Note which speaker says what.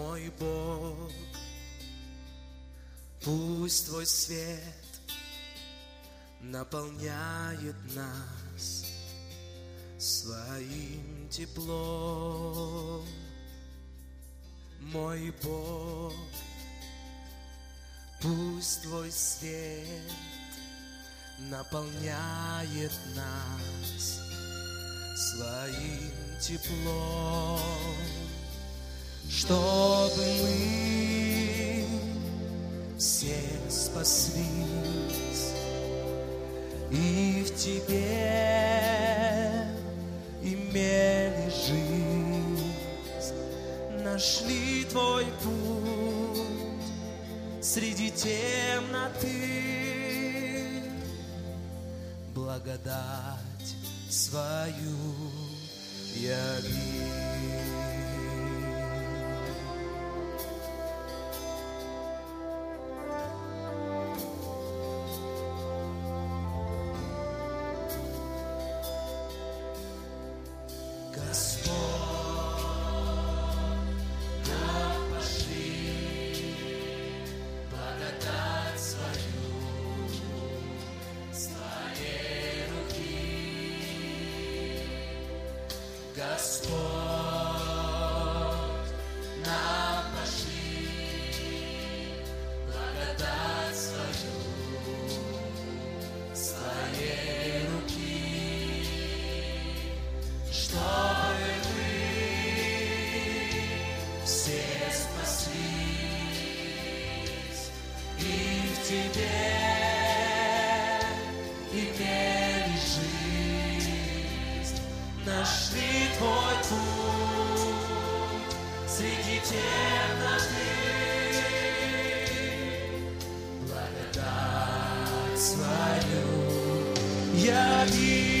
Speaker 1: мой Бог. Пусть Твой свет наполняет нас своим теплом. Мой Бог, пусть Твой свет наполняет нас своим теплом, чтобы мы все спаслись. И в Тебе имели жизнь, нашли Твой путь среди темноты, благодать свою Господь, нам пошли благодать свою, своей руки, чтобы мы все спаслись и в Тебе. Яви.